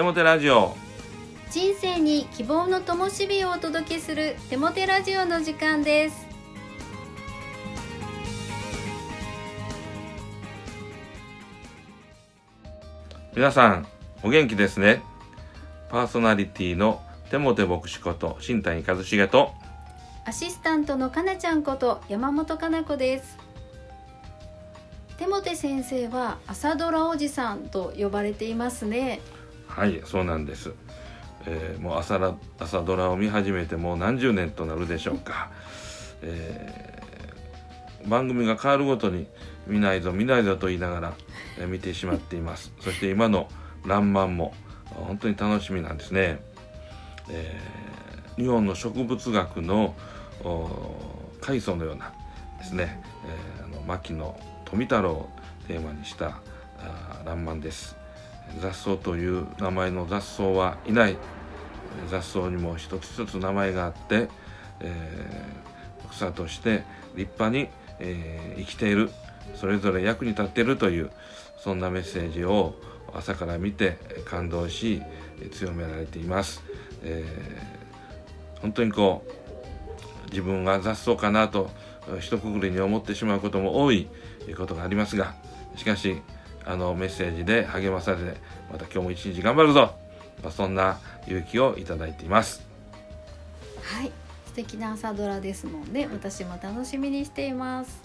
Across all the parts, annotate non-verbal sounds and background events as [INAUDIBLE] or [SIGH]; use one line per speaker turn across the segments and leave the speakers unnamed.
テモテラジオ。
人生に希望の灯火をお届けするテモテラジオの時間です。
皆さんお元気ですね？パーソナリティのテモテ牧師こと新谷一茂と
アシスタントのかなちゃんこと山本かな子です。テモテ先生は朝ドラおじさんと呼ばれていますね
はいそうなんです、えーもう朝朝ドラを見始めてもう何十年となるでしょうか、えー番組が変わるごとに見ないぞ見ないぞと言いながら、え見てしまっています。[LAUGHS] そして今の「らんまん」も本当に楽しみなんですね、えー日本の植物学のお階層のようなですね、えーあの牧野富太郎をテーマにしたらんまんです。雑草という名前の雑草はいない雑草にも一つ一つ名前があって、えー草として立派に、えー生きているそれぞれ役に立っているというそんなメッセージを朝から見て感動し強められています、えー本当にこう自分が雑草かなと一括りに思ってしまうことも多いことがありますがしかしあのメッセージで励まされてまた今日も一日頑張るぞ、まあそんな勇気をいただいています。
はい。素敵な朝ドラですので私も楽しみにしています。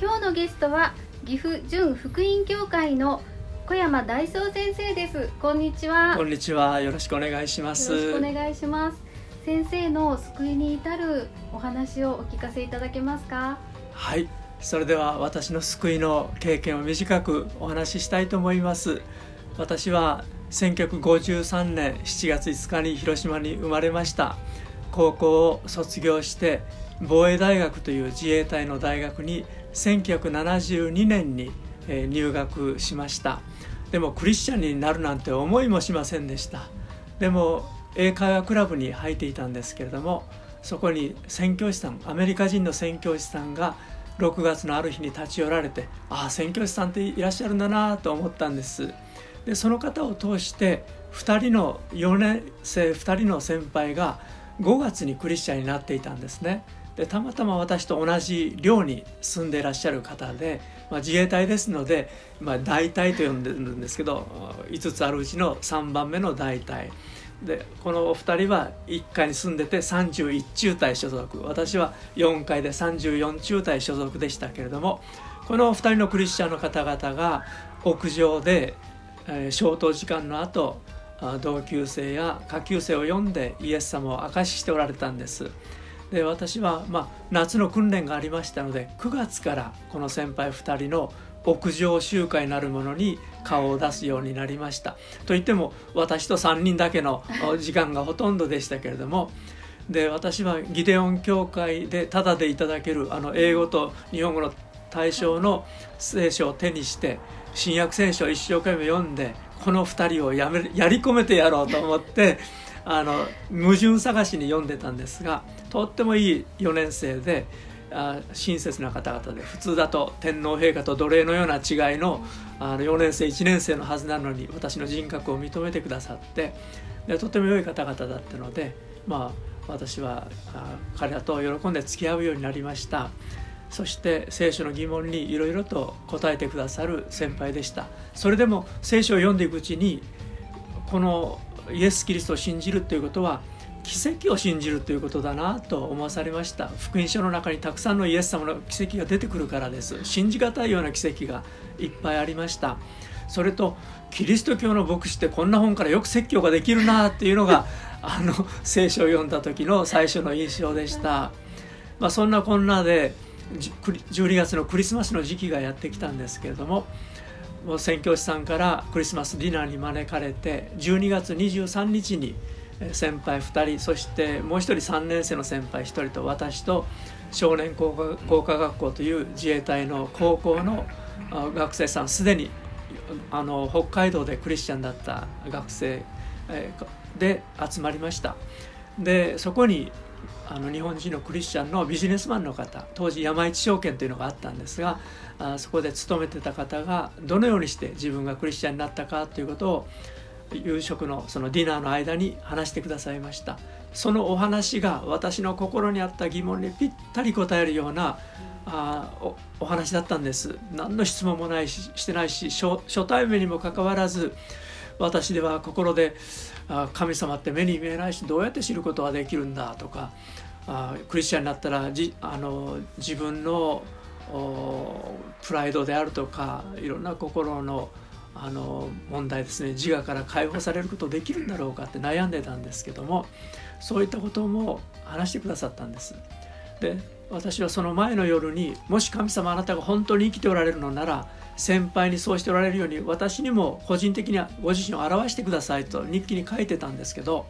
今日のゲストは岐阜純福音教会の小山大壮先生ですこんにちは
こんにちは。よろしくお願いします。
よろしくお願いします先生の救いに至るお話をお聞かせいただけますか？
はい。それでは私の救いの経験を短くお話ししたいと思います。私は1953年7月5日に広島に生まれました。高校を卒業して防衛大学という自衛隊の大学に1972年にえ入学しました。でもクリスチャンになるなんて思いもしませんでした。でも英会話クラブに入っていたんですけれどもそこに宣教師さんアメリカ人の宣教師さんが6月のある日に立ち寄られてああ宣教師さんっていらっしゃるんだなと思ったんですでその方を通して2人の4年生2人の先輩が5月にクリスチャンになっていたんですねでたまたま私と同じ寮に住んでいらっしゃる方で、まあ、自衛隊ですので、まあ、大隊と呼んでるんですけど5つあるうちの3番目の大隊でこのお二人は1階に住んでて31中隊所属私は4階で34中隊所属でしたけれどもこの2人のクリスチャンの方々が屋上で、えー消灯時間の後あ同級生や下級生を呼んでイエス様を明かししておられたんです。で私は、まあ、夏の訓練がありましたので9月からこの先輩2人の屋上集会なるものに顔を出すようになりました。といっても私と3人だけの時間がほとんどでしたけれどもで私はギデオン教会でタダでいただけるあの英語と日本語の対象の聖書を手にして新約聖書を一生懸命読んでこの2人をやめやり込めてやろうと思ってあの矛盾探しに読んでたんですがとってもいい4年生であ親切な方々で普通だと天皇陛下と奴隷のような違いのあの4年生1年生のはずなのに私の人格を認めてくださってでとても良い方々だったのでまあ私はあ彼らと喜んで付き合うようになりました。そして聖書の疑問にいろいろと答えてくださる先輩でした。それでも聖書を読んでいくうちにこのイエス・キリストを信じるということは奇跡を信じるということだなと思わされました。福音書の中にたくさんのイエス様の奇跡が出てくるからです。信じがたいような奇跡がいっぱいありました。それとキリスト教の牧師ってこんな本からよく説教ができるなっていうのが [LAUGHS] あの聖書を読んだ時の最初の印象でした、まあ、そんなこんなで12月のクリスマスの時期がやってきたんですけれどももう宣教師さんからクリスマスディナーに招かれて12月23日に先輩2人そしてもう1人3年生の先輩1人と私と少年工科工科学校という自衛隊の高校の学生さんすでにあの北海道でクリスチャンだった学生で集まりました。でそこにあの日本人のクリスチャンのビジネスマンの方当時山一証券というのがあったんですがあそこで勤めてた方がどのようにして自分がクリスチャンになったかということを夕食のそのディナーの間に話してくださいました。そのお話が私の心にあった疑問にぴったり答えるようなあおお話だったんです。何の質問もないししてないし初初対面にもかかわらず私では心であ神様って目に見えないしどうやって知ることができるんだとかあクリスチャンになったらじあの自分のプライドであるとかいろんな心のあの問題ですね自我から解放されることできるんだろうかって悩んでたんですけどもそういったことも話してくださったんです。で私はその前の夜にもし神様あなたが本当に生きておられるのなら先輩にそうしておられるように私にも個人的にはご自身を表してくださいと日記に書いてたんですけど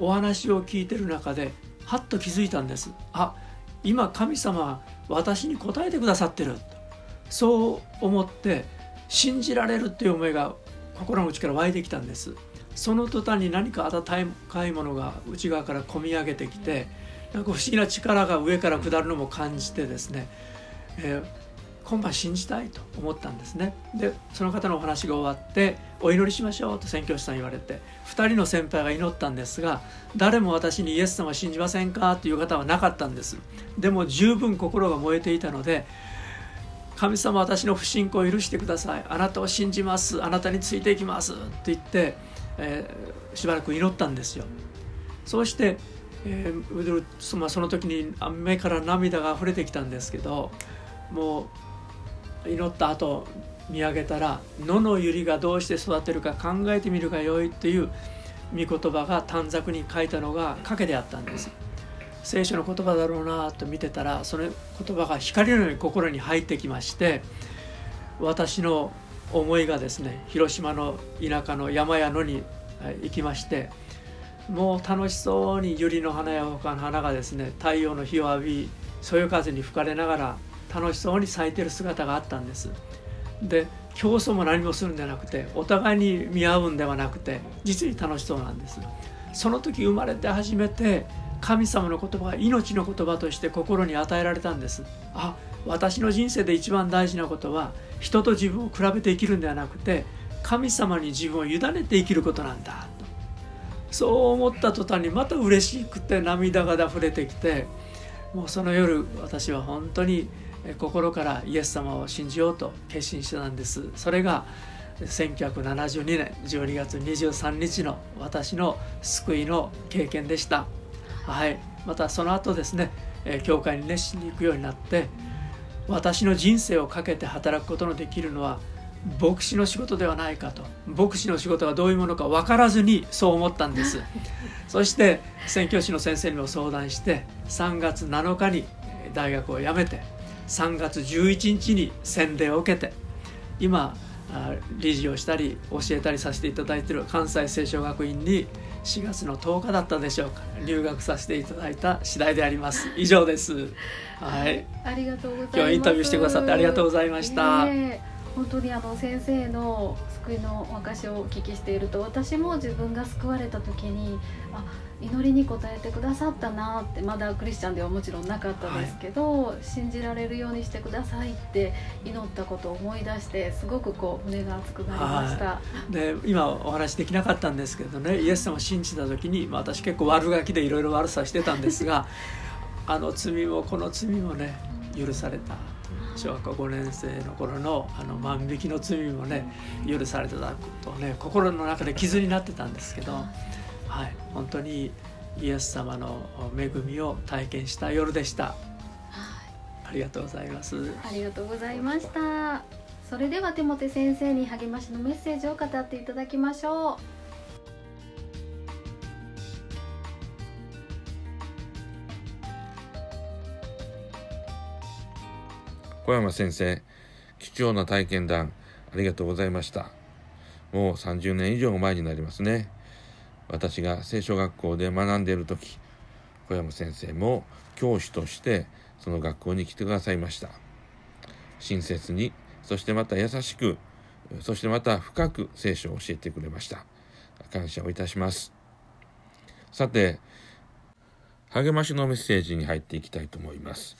お話を聞いてる中ではっと気づいたんです。あ今神様は私に答えてくださってる。そう思って信じられるっていう思いが心の内から湧いてきたんです。その途端に何か温かいものが内側から込み上げてきてなんか不思議な力が上から下るのも感じてですね、えー、今晩信じたいと思ったんですね。でその方のお話が終わって「お祈りしましょう」と宣教師さん言われて2人の先輩が祈ったんですが誰も私に「イエス様信じませんか?」という方はなかったんです。でも十分心が燃えていたので「神様私の不信仰を許してください。あなたを信じます。あなたについていきます」って言って、えー、しばらく祈ったんですよ。そうして、えー、その時に目から涙が溢れてきたんですけどもう祈った後見上げたら野の百合がどうして育てるか考えてみるがよいという御言葉が短冊に書いたのが賭けであったんです。聖書の言葉だろうなと見てたらその言葉が光のように心に入ってきまして私の思いがですね広島の田舎の山や野に行きましてもう楽しそうに百合の花や他の花がですね太陽の日を浴びそよ風に吹かれながら楽しそうに咲いてる姿があったんです。で競争も何もするんじゃなくてお互いに見合うんではなくて実に楽しそうなんです。その時生まれて初めて神様の言葉が命の言葉として心に与えられたんです。あ私の人生で一番大事なことは人と自分を比べて生きるんではなくて神様に自分を委ねて生きることなんだ。とそう思った途端にまた嬉しくて涙が溢れてきてもうその夜私は本当に心からイエス様を信じようと決心してたんです。それが1972年12月23日の私の救いの経験でした。はい。またその後ですね教会に熱心に行くようになって私の人生をかけて働くことのできるのは牧師の仕事ではないかと牧師の仕事がどういうものか分からずにそう思ったんです。[LAUGHS] そして宣教師の先生にも相談して3月7日に大学を辞めて3月11日に洗礼を受けて今理事をしたり教えたりさせていただいている関西聖書学院に4月の10日だったでしょうか。留学させていただいた次第であります。以上です。はい。
ありがとうございます。
今日インタビューしてくださってありがとうございました、え
ー本当にあの先生の救いの証をお聞きしていると私も自分が救われた時にあ祈りに応えてくださったなってまだクリスチャンではもちろんなかったですけど、はい、信じられるようにしてくださいって祈ったことを思い出してすごくこう胸が熱くなりました、は
い、で今お話できなかったんですけどねイエス様を信じた時に、まあ、私結構悪ガキでいろいろ悪さしてたんですが [LAUGHS] あの罪もこの罪もね許された。小学校5年生の頃のあの万引きの罪もね許されてたことをね心の中で傷になってたんですけど、はい、本当にイエス様の恵みを体験した夜でした。はい、ありがとうございます。
ありがとうございました。それではテモテ先生に励ましのメッセージを語っていただきましょう。
小山先生貴重な体験談ありがとうございましたもう30年以上前になりますね私が聖書学校で学んでいる時小山先生も教師としてその学校に来てくださいました。親切にそしてまた優しくそしてまた深く聖書を教えてくれました。感謝をいたします。さて励ましのメッセージに入っていきたいと思います。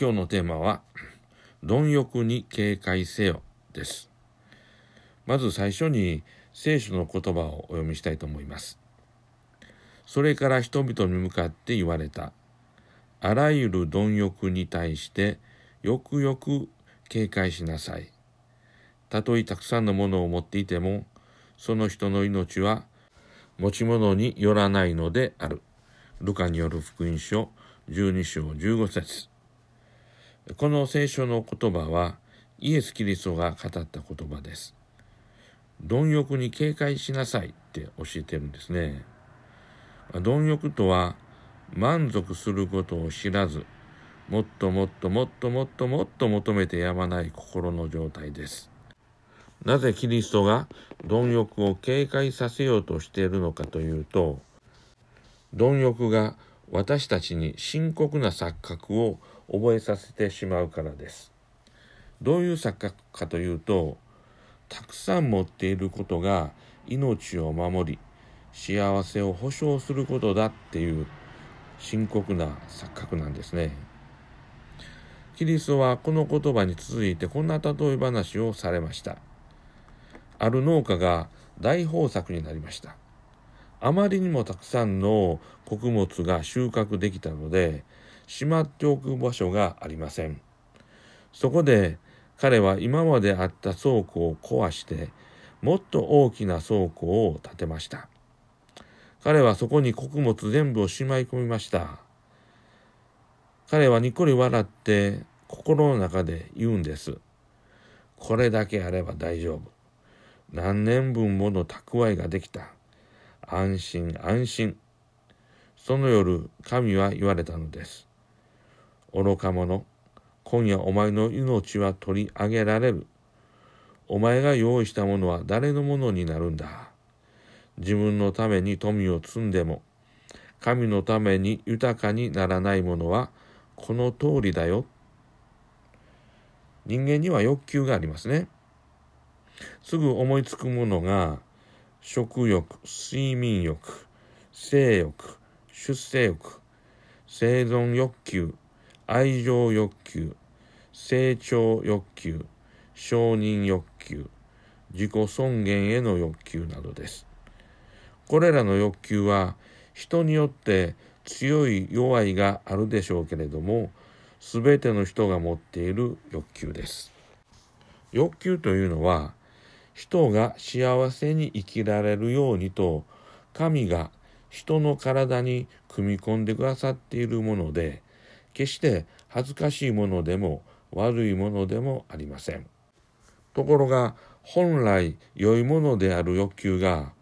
今日のテーマは貪欲に警戒せよです。まず最初に聖書の言葉をお読みしたいと思います。それから人々に向かって言われた。あらゆる貪欲に対してよくよく警戒しなさい。たとえたくさんのものを持っていてもその人の命は持ち物によらないのである。ルカによる福音書12章15節。この聖書の言葉はイエス・キリストが語った言葉です。貪欲に警戒しなさいって教えてるんですね。貪欲とは満足することを知らず、もっともっともっともっともっと求めてやまない心の状態です。なぜキリストが貪欲を警戒させようとしているのかというと、貪欲が私たちに深刻な錯覚を覚えさせてしまうからです。どういう錯覚かというと、たくさん持っていることが命を守り、幸せを保障することだっていう深刻な錯覚なんですね。キリストはこの言葉に続いてこんな例え話をされました。ある農家が大豊作になりました。あまりにもたくさんの穀物が収穫できたので、しまっておく場所がありません。そこで彼は今まであった倉庫を壊して、もっと大きな倉庫を建てました。彼はそこに穀物全部をしまい込みました。彼はにっこり笑って心の中で言うんです。これだけあれば大丈夫。何年分もの蓄えができた。安心安心。その夜、神は言われたのです。愚か者、今夜お前の命は取り上げられる。お前が用意したものは誰のものになるんだ。自分のために富を積んでも、神のために豊かにならないものはこの通りだよ。人間には欲求がありますね。すぐ思いつくものが食欲、睡眠欲、性欲、出世欲、生存欲求、愛情欲求、成長欲求、承認欲求、自己尊厳への欲求などです。これらの欲求は人によって強い弱いがあるでしょうけれども、すべての人が持っている欲求です。欲求というのは、人が幸せに生きられるようにと神が人の体に組み込んでくださっているもので決して恥ずかしいものでも悪いものでもありません。ところが本来良いものである欲求が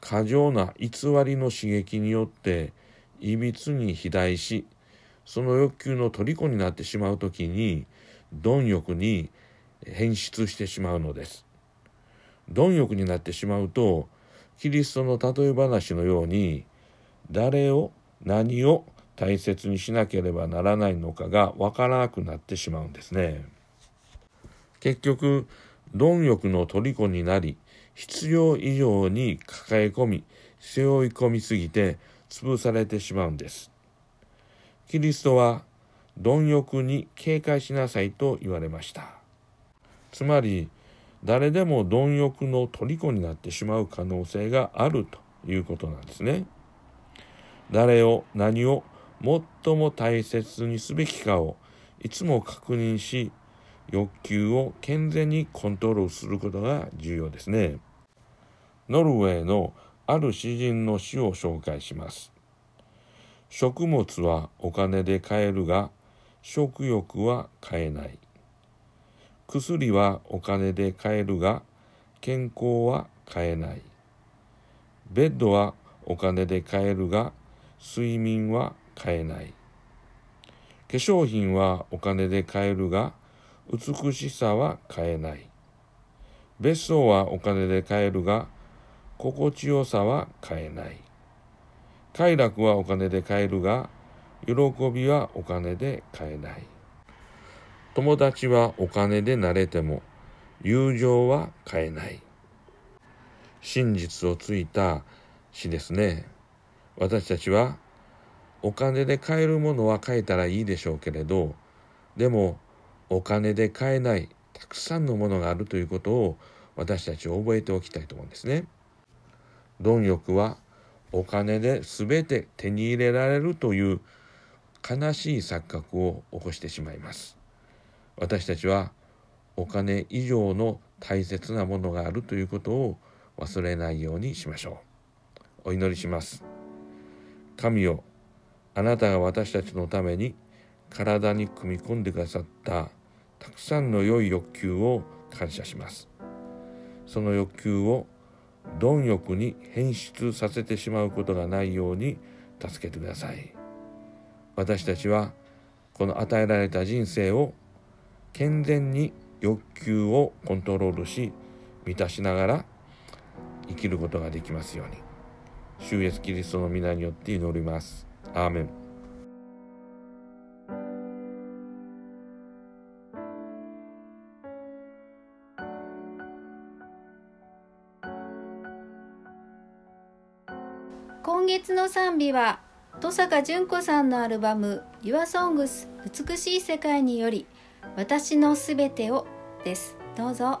過剰な偽りの刺激によっていびつに肥大しその欲求の虜になってしまう時に貪欲に変質してしまうのです。貪欲になってしまうとキリストの例え話のように誰を何を大切にしなければならないのかがわからなくなってしまうんですね。結局貪欲の虜になり必要以上に抱え込み背負い込みすぎて潰されてしまうんです。キリストは貪欲に警戒しなさいと言われました。つまり誰でも貪欲の虜になってしまう可能性があるということなんですね。誰を何を最も大切にすべきかをいつも確認し欲求を健全にコントロールすることが重要ですね。ノルウェーのある詩人の詩を紹介します。食物はお金で買えるが食欲は買えない。薬はお金で買えるが健康は買えない。ベッドはお金で買えるが睡眠は買えない。化粧品はお金で買えるが美しさは買えない。別荘はお金で買えるが心地よさは買えない。快楽はお金で買えるが喜びはお金で買えない。友達はお金でなれても友情は買えない。真実をついた詩ですね。私たちはお金で買えるものは買えたらいいでしょうけれどでもお金で買えないたくさんのものがあるということを私たちは覚えておきたいと思うんですね。貪欲はお金で全て手に入れられるという悲しい錯覚を起こしてしまいます。私たちはお金以上の大切なものがあるということを忘れないようにしましょう。お祈りします。神よあなたが私たちのために体に組み込んでくださったたくさんの良い欲求を感謝します。その欲求を貪欲に変質させてしまうことがないように助けてください。私たちはこの与えられた人生を健全に欲求をコントロールし満たしながら生きることができますように。主イエスキリストの皆によって祈ります。アーメン
今月の賛美は登坂淳子さんのアルバム「YourSongs 美しい世界」により「私のすべてを」ですどうぞ。